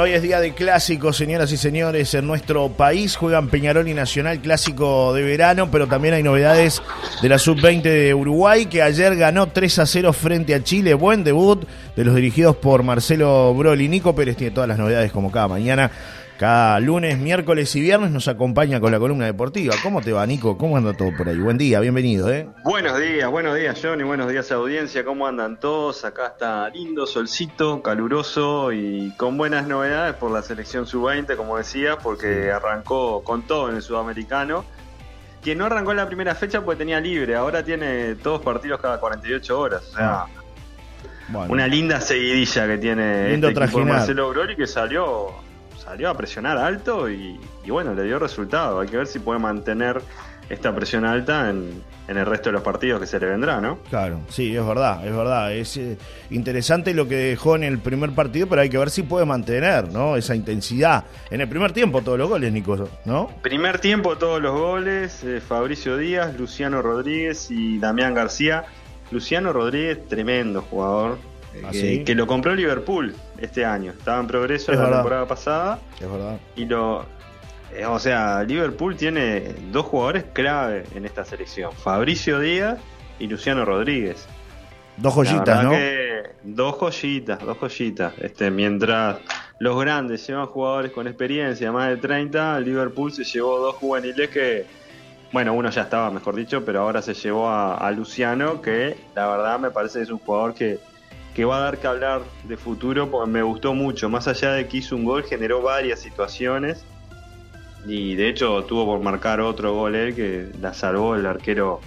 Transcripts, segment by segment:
Hoy es día de clásico, señoras y señores, en nuestro país juegan Peñarol y Nacional clásico de verano, pero también hay novedades de la sub-20 de Uruguay que ayer ganó 3 a 0 frente a Chile. Buen debut de los dirigidos por Marcelo Broli. Nico Pérez tiene todas las novedades como cada mañana. Cada lunes, miércoles y viernes nos acompaña con la columna deportiva. ¿Cómo te va, Nico? ¿Cómo anda todo por ahí? Buen día, bienvenido, ¿eh? Buenos días, buenos días, Johnny. Buenos días, audiencia. ¿Cómo andan todos? Acá está lindo, solcito, caluroso y con buenas novedades por la selección sub-20, como decía, porque arrancó con todo en el sudamericano. Que no arrancó en la primera fecha porque tenía libre, ahora tiene todos partidos cada 48 horas. O sea, una linda seguidilla que tiene Lindo este equipo de Marcelo Broli que salió salió a presionar alto y, bueno, le dio resultado. Hay que ver si puede mantener esta presión alta en, el resto de los partidos que se le vendrá, ¿no? Claro, sí, es verdad, es verdad. Es eh, interesante lo que dejó en el primer partido, pero hay que ver si puede mantener, ¿no? Esa intensidad. En el primer tiempo todos los goles, Nico, ¿no? Primer tiempo todos los goles, eh, Fabricio Díaz, Luciano Rodríguez y Damián García. Luciano Rodríguez, tremendo jugador, ¿Ah, que, lo compró Liverpool este año. Estaba en progreso la temporada pasada. Es verdad. Y lo. Eh, o sea, Liverpool tiene dos jugadores clave en esta selección: Fabricio Díaz y Luciano Rodríguez. Dos joyitas, ¿no? dos joyitas, dos joyitas. Este, mientras los grandes llevan jugadores con experiencia, más de 30, Liverpool se llevó dos juveniles que, bueno, uno ya estaba, mejor dicho, pero ahora se llevó a Luciano, que la verdad me parece que es un jugador que que va a dar que hablar de futuro porque me gustó mucho. Más allá de que hizo un gol, generó varias situaciones y de hecho tuvo por marcar otro gol él que la salvó el arquero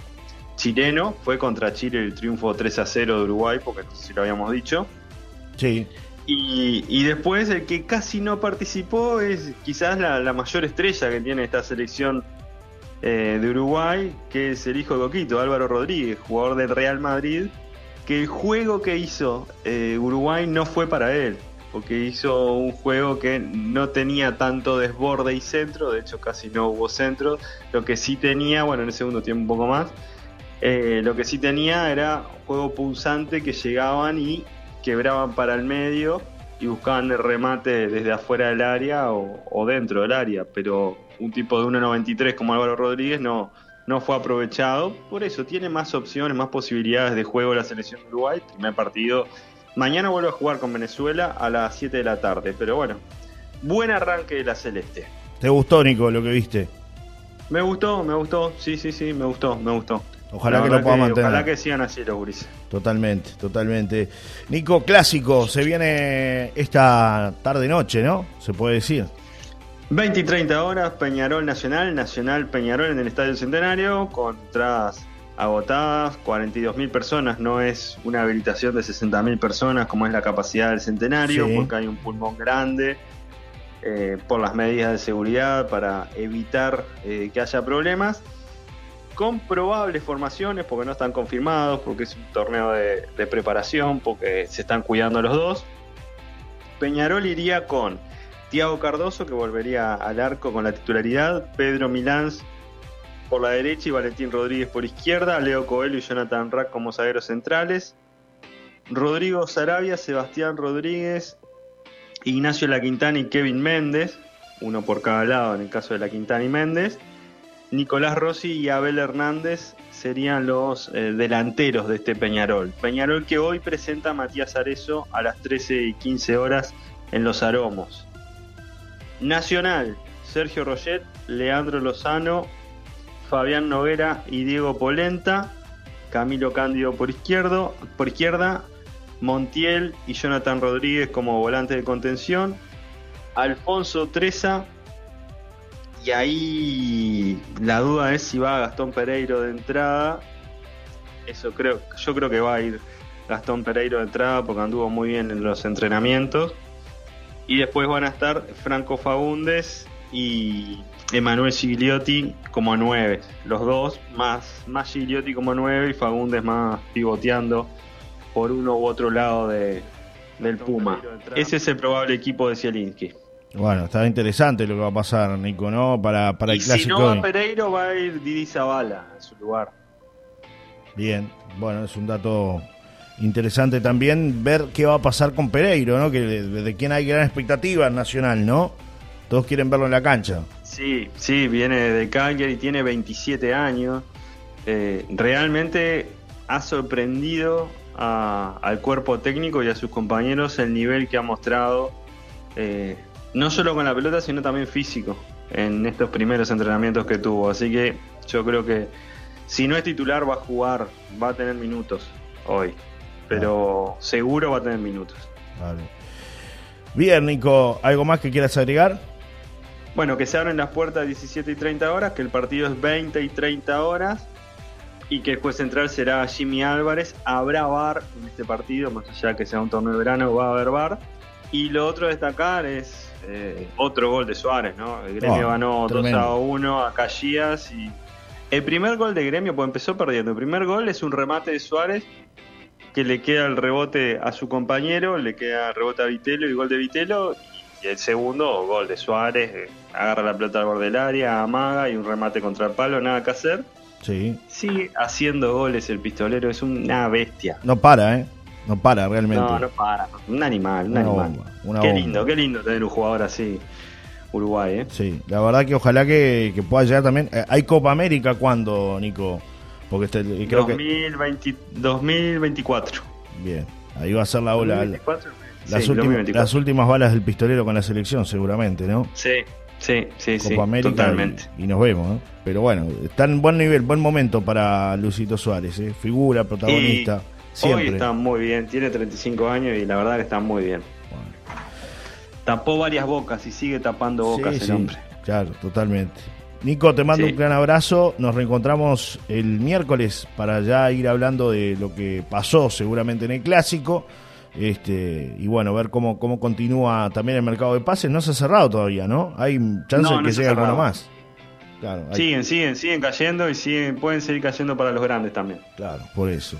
chileno. Fue contra Chile el triunfo 3 a 0 de Uruguay, porque no sé si lo habíamos dicho. Sí. Y, después el que casi no participó es quizás la, mayor estrella que tiene esta selección eh, de Uruguay, que es el hijo de Coquito, Álvaro Rodríguez, jugador del Real Madrid, que el juego que hizo eh, Uruguay no fue para él, porque hizo un juego que no tenía tanto desborde y centro, de hecho casi no hubo centro, lo que sí tenía, bueno, en el segundo tiempo un poco más, eh, lo que sí tenía era juego pulsante que llegaban y quebraban para el medio y buscaban el remate desde afuera del área o, o dentro del área, pero un tipo de 1.93 como Álvaro Rodríguez no, no fue aprovechado. Por eso tiene más opciones, más posibilidades de juego la selección de Uruguay. Primer partido. Mañana vuelve a jugar con Venezuela a las 7 de la tarde. Pero bueno, buen arranque de la Celeste. ¿Te gustó, Nico, lo que viste? Me gustó, me gustó. Sí, sí, sí, me gustó, me gustó. Ojalá que lo pueda mantener. Ojalá que sigan así los gurises. Totalmente, totalmente. Nico, clásico, se viene esta tarde-noche, ¿no? Se puede decir. 20 y 30 horas, Peñarol Nacional, Nacional Peñarol en el Estadio Centenario, con entradas agotadas, 42.000 personas, no es una habilitación de 60.000 personas como es la capacidad del Centenario, porque hay un pulmón grande, eh, por las medidas de seguridad para evitar eh, que haya problemas, con probables formaciones, porque no están confirmados, porque es un torneo de, de preparación, porque se están cuidando los dos. Peñarol iría con Tiago Cardoso, que volvería al arco con la titularidad, Pedro Milans por la derecha y Valentín Rodríguez por izquierda, Leo Coelho y Jonathan Rack como zagueros centrales, Rodrigo Sarabia, Sebastián Rodríguez, Ignacio La Quintana y Kevin Méndez, uno por cada lado en el caso de La Quintana y Méndez, Nicolás Rossi y Abel Hernández serían los eh, delanteros de este Peñarol. Peñarol que hoy presenta a Matías Arezo a las 13 y 15 horas en Los Aromos. Nacional, Sergio Roget, Leandro Lozano, Fabián Noguera y Diego Polenta, Camilo Cándido por izquierdo, por izquierda, Montiel y Jonathan Rodríguez como volante de contención, Alfonso Treza, y ahí la duda es si va Gastón Pereiro de entrada. Eso creo, yo creo que va a ir Gastón Pereiro de entrada porque anduvo muy bien en los entrenamientos. Y después van a estar Franco Fagundes y Emanuel Gigliotti como nueve. Los dos, más, más Gigliotti como nueve y Fagundes más pivoteando por uno u otro lado de, del Puma. Ese es el probable equipo de Zielinski. Bueno, está interesante lo que va a pasar, Nico, ¿no? Para, para el clásico. Si no va Pereiro, va a ir Didi Zavala en su lugar. Bien, bueno, es un dato interesante también ver qué va a pasar con Pereiro, ¿no? Que de, quien hay gran expectativa Nacional, ¿no? Todos quieren verlo en la cancha. Sí, sí, viene de y tiene 27 años. Eh, realmente ha sorprendido al cuerpo técnico y a sus compañeros el nivel que ha mostrado, eh, no solo con la pelota, sino también físico en estos primeros entrenamientos que tuvo. Así que yo creo que si no es titular va a jugar, va a tener minutos hoy, pero seguro va a tener minutos. Bien, Nico, ¿algo más que quieras agregar? Bueno, que se abren las puertas 17 y 30 horas, que el partido es 20 y 30 horas y que el juez central será Jimmy Álvarez. Habrá bar en este partido, más allá que sea un torneo de verano, va a haber bar. Y lo otro a destacar es eh, otro gol de Suárez, ¿no? El gremio ah, ganó 2 a 1 a Caxias y el primer gol de gremio, pues empezó perdiendo. El primer gol es un remate de Suárez que le queda el rebote a su compañero, le queda el rebote a Vitelo y gol de Vitelo. Y el segundo, gol de Suárez, eh, agarra la pelota al borde del área, amaga y un remate contra el palo, nada que hacer. Sí. Sigue haciendo goles el pistolero, es una bestia. No para, ¿eh? No para realmente. No, no para. Un animal, un animal. qué lindo, qué lindo tener un jugador así. Uruguay, ¿eh? Sí, la verdad que ojalá que, pueda llegar también. Eh, ¿Hay Copa América cuándo, Nico? Porque este, creo 2020, 2024. Bien, ahí va a ser la ola. las, últimas, las últimas balas del pistolero con la selección, seguramente, ¿no? Sí, Sí, sí, Copa América totalmente. Y, nos vemos, ¿no? Pero bueno, está en buen nivel, buen momento para Lucito Suárez, ¿eh? figura, protagonista. siempre. Hoy está muy bien, tiene 35 años y la verdad que está muy bien. Tapó varias bocas y sigue tapando bocas el hombre. Claro, totalmente. Nico, te mando un gran abrazo. Nos reencontramos el miércoles para ya ir hablando de lo que pasó seguramente en el clásico. Este, y bueno, ver cómo, cómo continúa también el mercado de pases. No se ha cerrado todavía, ¿no? Hay chance de que llegue alguno más. Siguen, siguen, siguen cayendo y siguen, pueden seguir cayendo para los grandes también. Claro, por eso.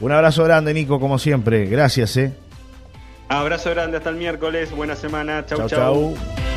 Un abrazo grande, Nico, como siempre. Gracias, ¿eh? Abrazo grande, hasta el miércoles. Buena semana. Chau, chau. chau.